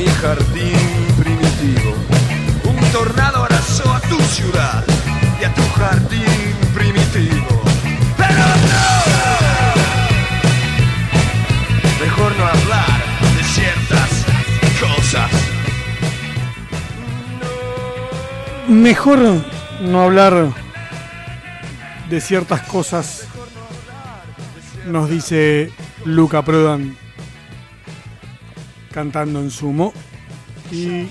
mi jardín primitivo. Un tornado arrasó a tu ciudad y a tu jardín primitivo. Pero no. Mejor no hablar de ciertas cosas. Mejor no hablar de ciertas cosas, nos dice Luca Prodan cantando en sumo. Y,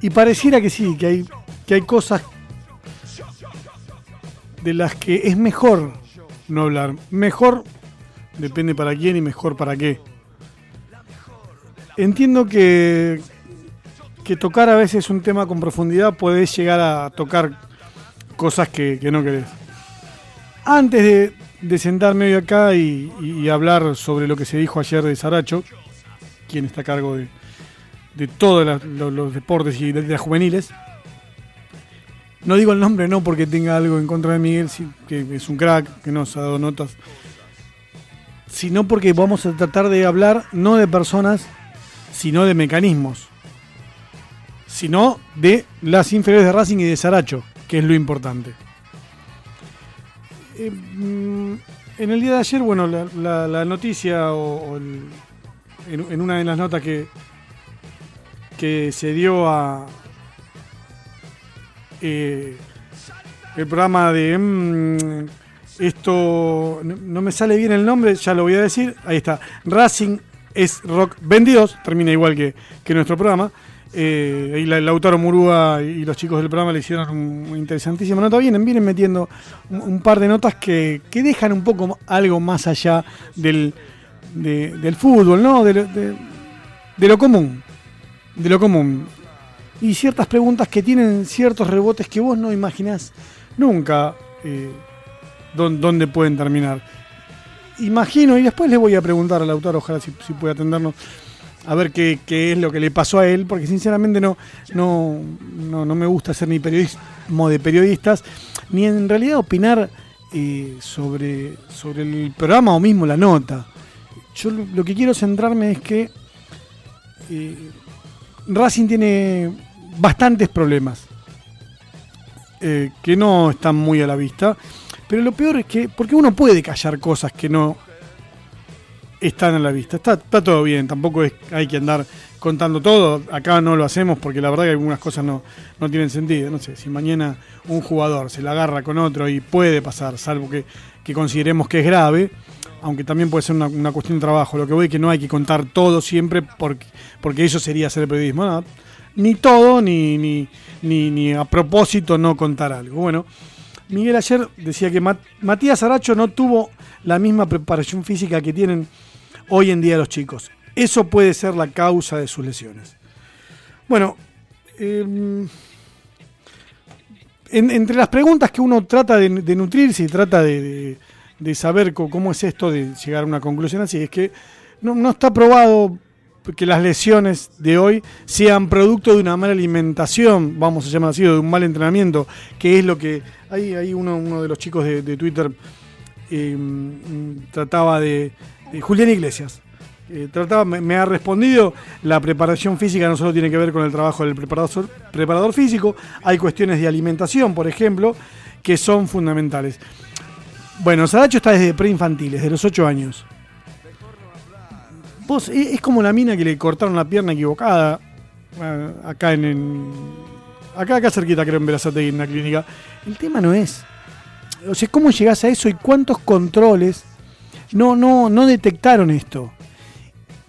y pareciera que sí, que hay, que hay cosas de las que es mejor no hablar. Mejor depende para quién y mejor para qué. Entiendo que, que tocar a veces un tema con profundidad puede llegar a tocar cosas que, que no querés. Antes de, de sentarme hoy acá y, y- hablar sobre lo que se dijo ayer de Saracho, quien está a cargo de, de todos los, los deportes y de, las juveniles, no digo el nombre no porque tenga algo en contra de Miguel, que es un crack, que nos ha dado notas, sino porque vamos a tratar de hablar no de personas, sino de mecanismos, sino de las inferiores de Racing y de Saracho, que es lo importante. Eh, mm, en el día de ayer, bueno, la, la- la noticia o, el- en, una de las notas que, que se dio a eh, el programa de mm, esto no, no me sale bien el nombre, ya lo voy a decir. Ahí está. Racing es Rock 22, termina igual que, que nuestro programa. Eh, y la- Lautaro Murúa y los chicos del programa le hicieron un, interesantísima nota. Vienen, vienen metiendo un, par de notas que, que dejan un poco algo más allá del, de- del fútbol, ¿no? De, lo- común. De lo común. Y ciertas preguntas que tienen ciertos rebotes que vos no imaginás nunca eh, dón- dónde pueden terminar. Imagino, y después le voy a preguntar a Lautaro, ojalá si puede atendernos, a ver qué, qué es lo que le pasó a él, porque sinceramente no, no, no, no me gusta ser ni periodismo de periodistas, ni en realidad opinar eh, sobre, sobre el programa o mismo la nota. Yo lo, que quiero centrarme es que eh, Racing tiene bastantes problemas eh, que no están muy a la vista. Pero lo peor es que, porque uno puede callar cosas que no están a la vista. Está, está todo bien, tampoco es, hay que andar contando todo. Acá no lo hacemos porque la verdad que algunas cosas no, no tienen sentido. No sé, si mañana un jugador se la agarra con otro y puede pasar, salvo que, que consideremos que es grave, aunque también puede ser una, una cuestión de trabajo. Lo que voy es que no hay que contar todo siempre porque, porque eso sería hacer periodismo. Ni todo, ni, ni, ni, ni a propósito no contar algo. Bueno, Miguel ayer decía que Mat- Matías Aracho no tuvo la misma preparación física que tienen hoy en día los chicos. Eso puede ser la causa de sus lesiones. Bueno, em, en- entre las preguntas que uno trata de, nutrirse y trata de, saber cómo es esto de llegar a una conclusión así, es que no, está probado que las lesiones de hoy sean producto de una mala alimentación, vamos a llamar así, o de un mal entrenamiento, que es lo que hay uno, uno de los chicos de, Twitter mm, trataba de, de Julián Iglesias. eh, me, ha respondido, la preparación física no solo tiene que ver con el trabajo del preparador, físico, hay cuestiones de alimentación, por ejemplo, que son fundamentales. Bueno, Saracho está desde preinfantiles, de los 8 años. Vos, e- es como la mina que le cortaron la pierna equivocada, eh, acá en, en- acá, acá cerquita creo en Berazategui, en una clínica. El tema no es, o sea, cómo llegás a eso y cuántos controles no, no, no detectaron esto.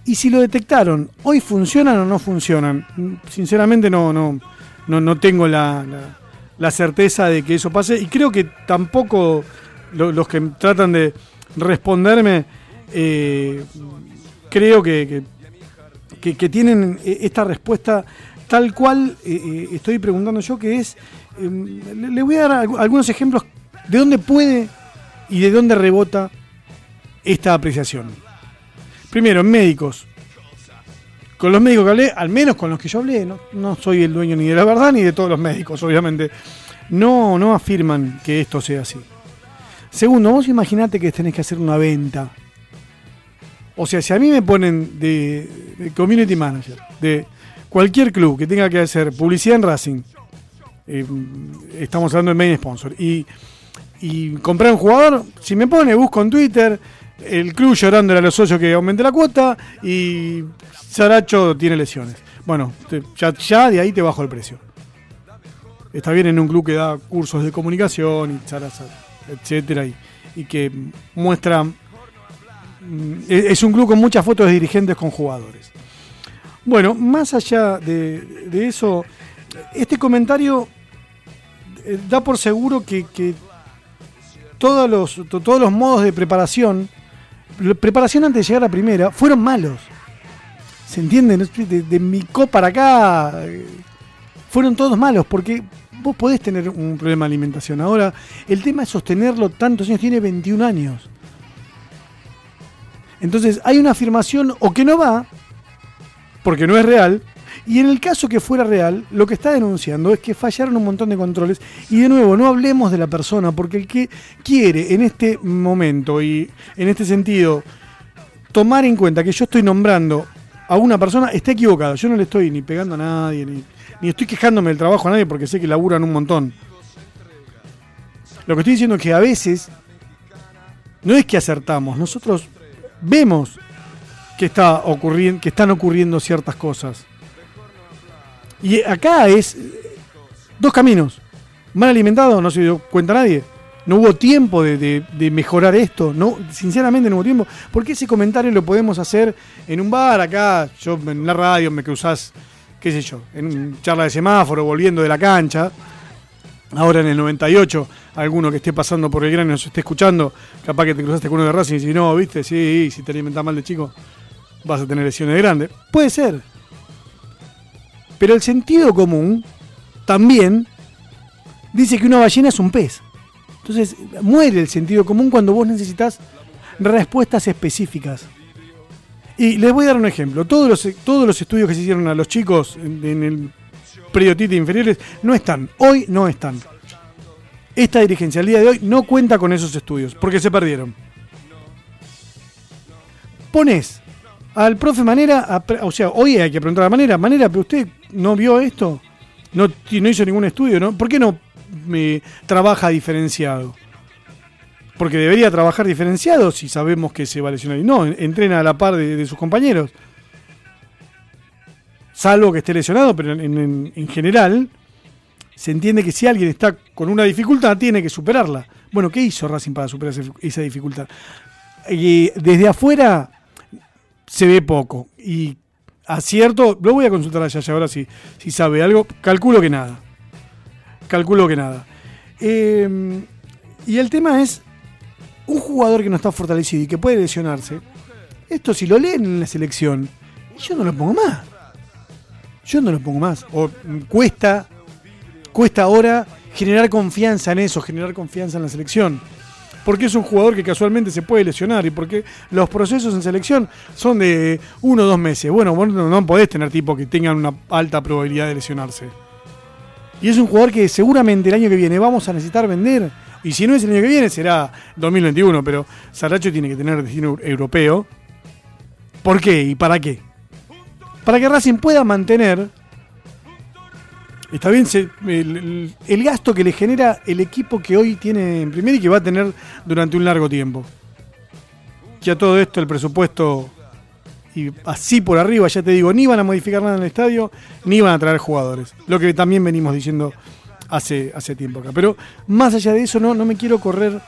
Y si lo detectaron, ¿hoy funcionan o no funcionan? Sinceramente no, no, no, no tengo la, certeza de que eso pase. Y creo que tampoco lo- los que tratan de responderme, eh, creo que, que- tienen eh, esta respuesta tal cual eh, eh, estoy preguntando yo, que es, eh, le, voy a dar algu- algunos ejemplos de dónde puede y de dónde rebota esta apreciación. Primero, médicos. Con los médicos que hablé, al menos con los que yo hablé, no, soy el dueño ni de la verdad ni de todos los médicos, obviamente, no, no afirman que esto sea así. Segundo, vos imaginate que tenés que hacer una venta O sea, si a mí me ponen de, de community manager de cualquier club que tenga que hacer publicidad en Racing, eh, estamos hablando de main sponsor, y, y comprar un jugador, si me pone, busco en Twitter, el club llorándole a los socios que aumente la cuota y Saracho tiene lesiones. Bueno, ya, ya de ahí te bajo el precio. Está bien en un club que da cursos de comunicación y etcétera, y, y que muestra. mm, Es es un club con muchas fotos de dirigentes con jugadores. Bueno, más allá de, eso, este comentario eh, da por seguro que, que todos, los, to- todos los modos de preparación, preparación antes de llegar a primera, fueron malos. ¿Se entiende? De, de Micó para acá, eh, fueron todos malos, porque vos podés tener un problema de alimentación. Ahora, el tema es sostenerlo tantos años, tiene 21 años. Entonces, hay una afirmación o que no va, porque no es real, y en el caso que fuera real, lo que está denunciando es que fallaron un montón de controles. Y de nuevo, no hablemos de la persona, porque el que quiere en este momento y en este sentido tomar en cuenta que yo estoy nombrando a una persona está equivocado. Yo no le estoy ni pegando a nadie, ni, ni estoy quejándome del trabajo a nadie porque sé que laburan un montón. Lo que estoy diciendo es que a veces no es que acertamos, nosotros vemos que, está ocurriendo, que están ocurriendo ciertas cosas. Y acá es dos caminos. Mal alimentado, no se dio cuenta nadie. No hubo tiempo de, de- mejorar esto. No, sinceramente no hubo tiempo. Porque ese comentario lo podemos hacer en un bar acá, yo en la radio me cruzás, qué sé yo, en una charla de semáforo, volviendo de la cancha. Ahora en el 98, alguno que esté pasando por el gran y nos esté escuchando, capaz que te cruzaste con uno de Racing y dices, no, viste, sí, si te alimentas mal de chico, vas a tener lesiones de grande. Puede ser. Pero el sentido común también dice que una ballena es un pez. Entonces muere el sentido común cuando vos necesitas respuestas específicas. Y les voy a dar un ejemplo. Todos los, todos los estudios que se hicieron a los chicos en, el periodista inferiores no están. Hoy no están. Esta dirigencia al día de hoy no cuenta con esos estudios porque se perdieron. Pones al profe Manera, o sea, hoy hay que preguntar a Manera, Manera, pero usted no vio esto, no, no hizo ningún estudio, ¿no? ¿Por qué no me trabaja diferenciado? Porque debería trabajar diferenciado si sabemos que se va a lesionar. Y no, en- entrena a la par de, sus compañeros. Salvo que esté lesionado, pero en, en- en general se entiende que si alguien está con una dificultad, tiene que superarla. Bueno, ¿qué hizo Racing para superar esa dificultad? Y desde afuera se ve poco. Y acierto, lo voy a consultar a Yaya ahora si, si sabe algo. Calculo que nada. Calculo que nada. Eh, y el tema es, un jugador que no está fortalecido y que puede lesionarse, esto si lo leen en la selección, yo no lo pongo más. Yo no lo pongo más. O mm, cuesta, cuesta ahora generar confianza en eso, generar confianza en la selección porque es un jugador que casualmente se puede lesionar y porque los procesos en selección son de uno o dos meses. Bueno, vos no, podés tener tipos que tengan una alta probabilidad de lesionarse. Y es un jugador que seguramente el año que viene vamos a necesitar vender. Y si no es el año que viene, será 2021. Pero Saracho tiene que tener destino eu- europeo. ¿Por qué y para qué? Para que Racing pueda mantener Está bien, el gasto que le genera el equipo que hoy tiene en primera y que va a tener durante un largo tiempo. Ya todo esto, el presupuesto, y así por arriba, ya te digo, ni van a modificar nada en el estadio, ni van a traer jugadores. Lo que también venimos diciendo hace, hace tiempo acá. Pero más allá de eso, no, no me quiero correr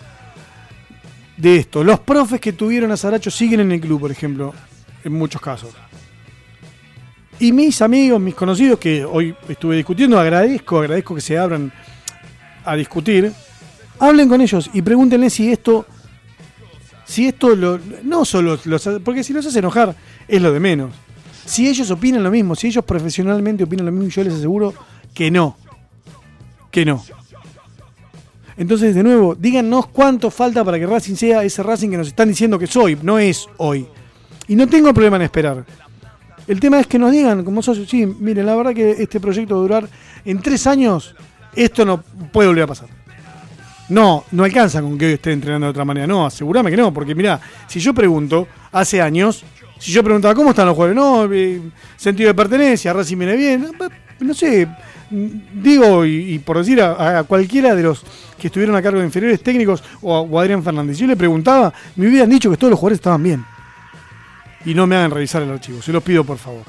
de esto. Los profes que tuvieron a Saracho siguen en el club, por ejemplo, en muchos casos. Y mis amigos, mis conocidos que hoy estuve discutiendo, agradezco, agradezco que se abran a discutir. Hablen con ellos y pregúntenle si esto, si esto lo, no solo los, porque si los hace enojar es lo de menos. Si ellos opinan lo mismo, si ellos profesionalmente opinan lo mismo, yo les aseguro que no, que no. Entonces, de nuevo, díganos cuánto falta para que Racing sea ese Racing que nos están diciendo que soy, no es hoy. Y no tengo problema en esperar. El tema es que nos digan, como socios, sí, miren, la verdad que este proyecto va a durar en tres años, esto no puede volver a pasar. No, no alcanza con que hoy esté entrenando de otra manera. No, asegúrame que no, porque mira, si yo pregunto, hace años, si yo preguntaba cómo están los jugadores, no, eh, sentido de pertenencia, Racing viene bien, no sé, digo, y, por decir a, cualquiera de los que estuvieron a cargo de inferiores técnicos o a, Adrián Fernández, yo le preguntaba, me hubieran dicho que todos los jugadores estaban bien. Y no me hagan revisar el archivo, se los pido por favor.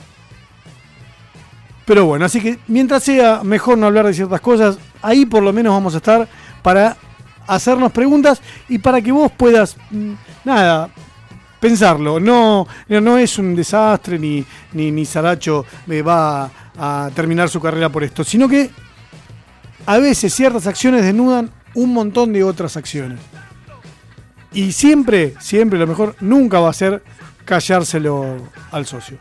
Pero bueno, así que mientras sea mejor no hablar de ciertas cosas, ahí por lo menos vamos a estar para hacernos preguntas y para que vos puedas, mm, nada, pensarlo. No, no es un desastre ni, ni, ni Saracho me va a terminar su carrera por esto, sino que a veces ciertas acciones desnudan un montón de otras acciones. Y siempre, siempre lo mejor nunca va a ser callárselo al socio.